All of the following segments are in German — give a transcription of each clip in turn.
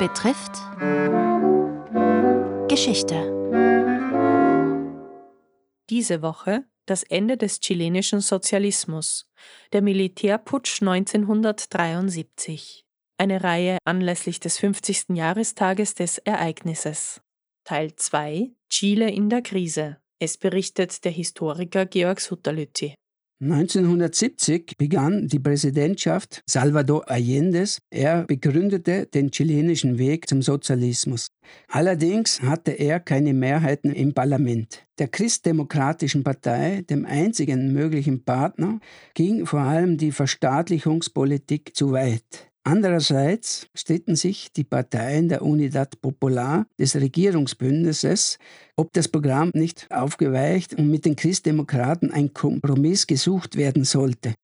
betrifft Geschichte. Diese Woche das Ende des chilenischen Sozialismus, der Militärputsch 1973. Eine Reihe anlässlich des 50. Jahrestages des Ereignisses. Teil 2 Chile in der Krise. Es berichtet der Historiker Georg Sutterlütti. 1970 begann die Präsidentschaft Salvador Allendes. Er begründete den chilenischen Weg zum Sozialismus. Allerdings hatte er keine Mehrheiten im Parlament. Der Christdemokratischen Partei, dem einzigen möglichen Partner, ging vor allem die Verstaatlichungspolitik zu weit. Andererseits stritten sich die Parteien der Unidad Popular des Regierungsbündnisses, ob das Programm nicht aufgeweicht und mit den Christdemokraten ein Kompromiss gesucht werden sollte.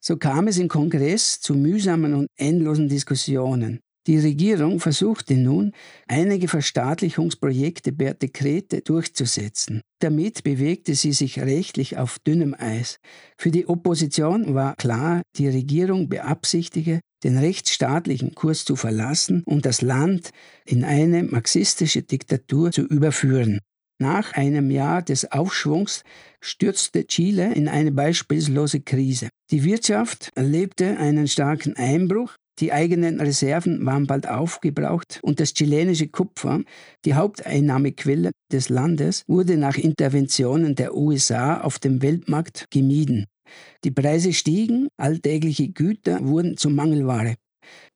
So kam es im Kongress zu mühsamen und endlosen Diskussionen. Die Regierung versuchte nun, einige Verstaatlichungsprojekte per Dekrete durchzusetzen. Damit bewegte sie sich rechtlich auf dünnem Eis. Für die Opposition war klar, die Regierung beabsichtige, den rechtsstaatlichen Kurs zu verlassen und das Land in eine marxistische Diktatur zu überführen. Nach einem Jahr des Aufschwungs stürzte Chile in eine beispiellose Krise. Die Wirtschaft erlebte einen starken Einbruch, die eigenen Reserven waren bald aufgebraucht und das chilenische Kupfer, die Haupteinnahmequelle des Landes, wurde nach Interventionen der USA auf dem Weltmarkt gemieden. Die Preise stiegen, alltägliche Güter wurden zur Mangelware.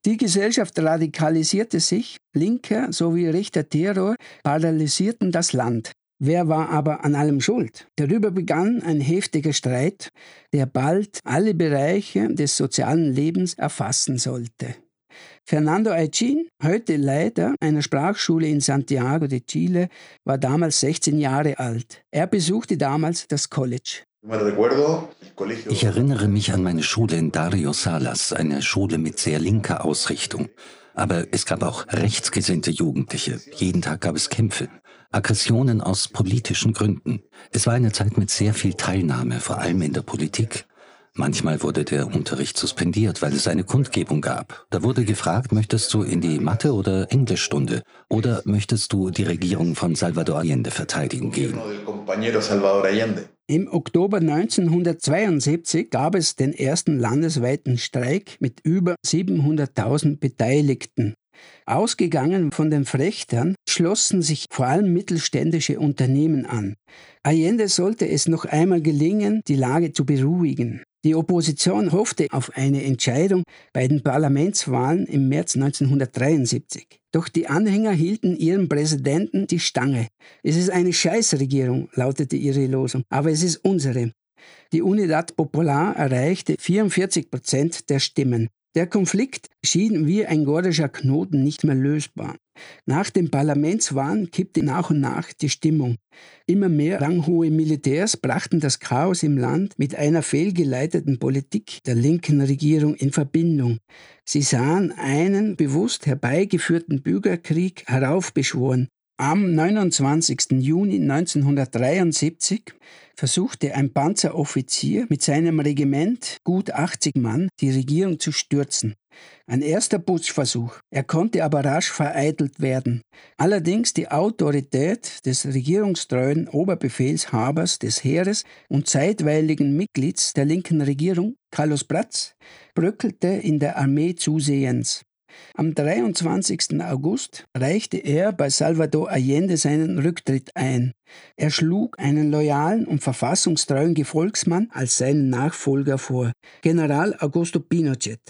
Die Gesellschaft radikalisierte sich, linker sowie rechter Terror paralysierten das Land. Wer war aber an allem schuld? Darüber begann ein heftiger Streit, der bald alle Bereiche des sozialen Lebens erfassen sollte. Fernando Aichin, heute Leiter einer Sprachschule in Santiago de Chile, war damals 16 Jahre alt. Er besuchte damals das College. Ich erinnere mich an meine Schule in Dario Salas, eine Schule mit sehr linker Ausrichtung. Aber es gab auch rechtsgesinnte Jugendliche. Jeden Tag gab es Kämpfe. Aggressionen aus politischen Gründen. Es war eine Zeit mit sehr viel Teilnahme, vor allem in der Politik. Manchmal wurde der Unterricht suspendiert, weil es eine Kundgebung gab. Da wurde gefragt, möchtest du in die Mathe- oder Englischstunde oder möchtest du die Regierung von Salvador Allende verteidigen gehen? Im Oktober 1972 gab es den ersten landesweiten Streik mit über 700.000 Beteiligten. Ausgegangen von den Frechtern schlossen sich vor allem mittelständische Unternehmen an. Allende sollte es noch einmal gelingen, die Lage zu beruhigen. Die Opposition hoffte auf eine Entscheidung bei den Parlamentswahlen im März 1973. Doch die Anhänger hielten ihrem Präsidenten die Stange. Es ist eine Scheißregierung, lautete ihre Losung, aber es ist unsere. Die Unidad Popular erreichte 44 Prozent der Stimmen. Der Konflikt schien wie ein gordischer Knoten nicht mehr lösbar. Nach den Parlamentswahlen kippte nach und nach die Stimmung. Immer mehr ranghohe Militärs brachten das Chaos im Land mit einer fehlgeleiteten Politik der linken Regierung in Verbindung. Sie sahen einen bewusst herbeigeführten Bürgerkrieg heraufbeschworen, am 29. Juni 1973 versuchte ein Panzeroffizier mit seinem Regiment, gut 80 Mann, die Regierung zu stürzen. Ein erster Putschversuch. Er konnte aber rasch vereitelt werden. Allerdings die Autorität des regierungstreuen Oberbefehlshabers des Heeres und zeitweiligen Mitglieds der linken Regierung, Carlos Bratz, bröckelte in der Armee zusehends. Am 23. August reichte er bei Salvador Allende seinen Rücktritt ein. Er schlug einen loyalen und verfassungstreuen Gefolgsmann als seinen Nachfolger vor, General Augusto Pinochet.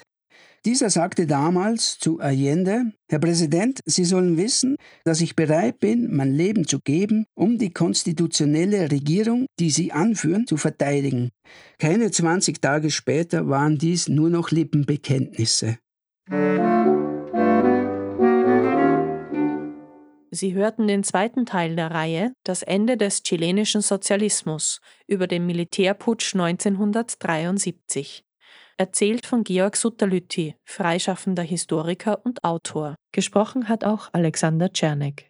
Dieser sagte damals zu Allende, Herr Präsident, Sie sollen wissen, dass ich bereit bin, mein Leben zu geben, um die konstitutionelle Regierung, die Sie anführen, zu verteidigen. Keine 20 Tage später waren dies nur noch Lippenbekenntnisse. Sie hörten den zweiten Teil der Reihe Das Ende des chilenischen Sozialismus über den Militärputsch 1973. Erzählt von Georg Sutterlütti, freischaffender Historiker und Autor. Gesprochen hat auch Alexander Czernek.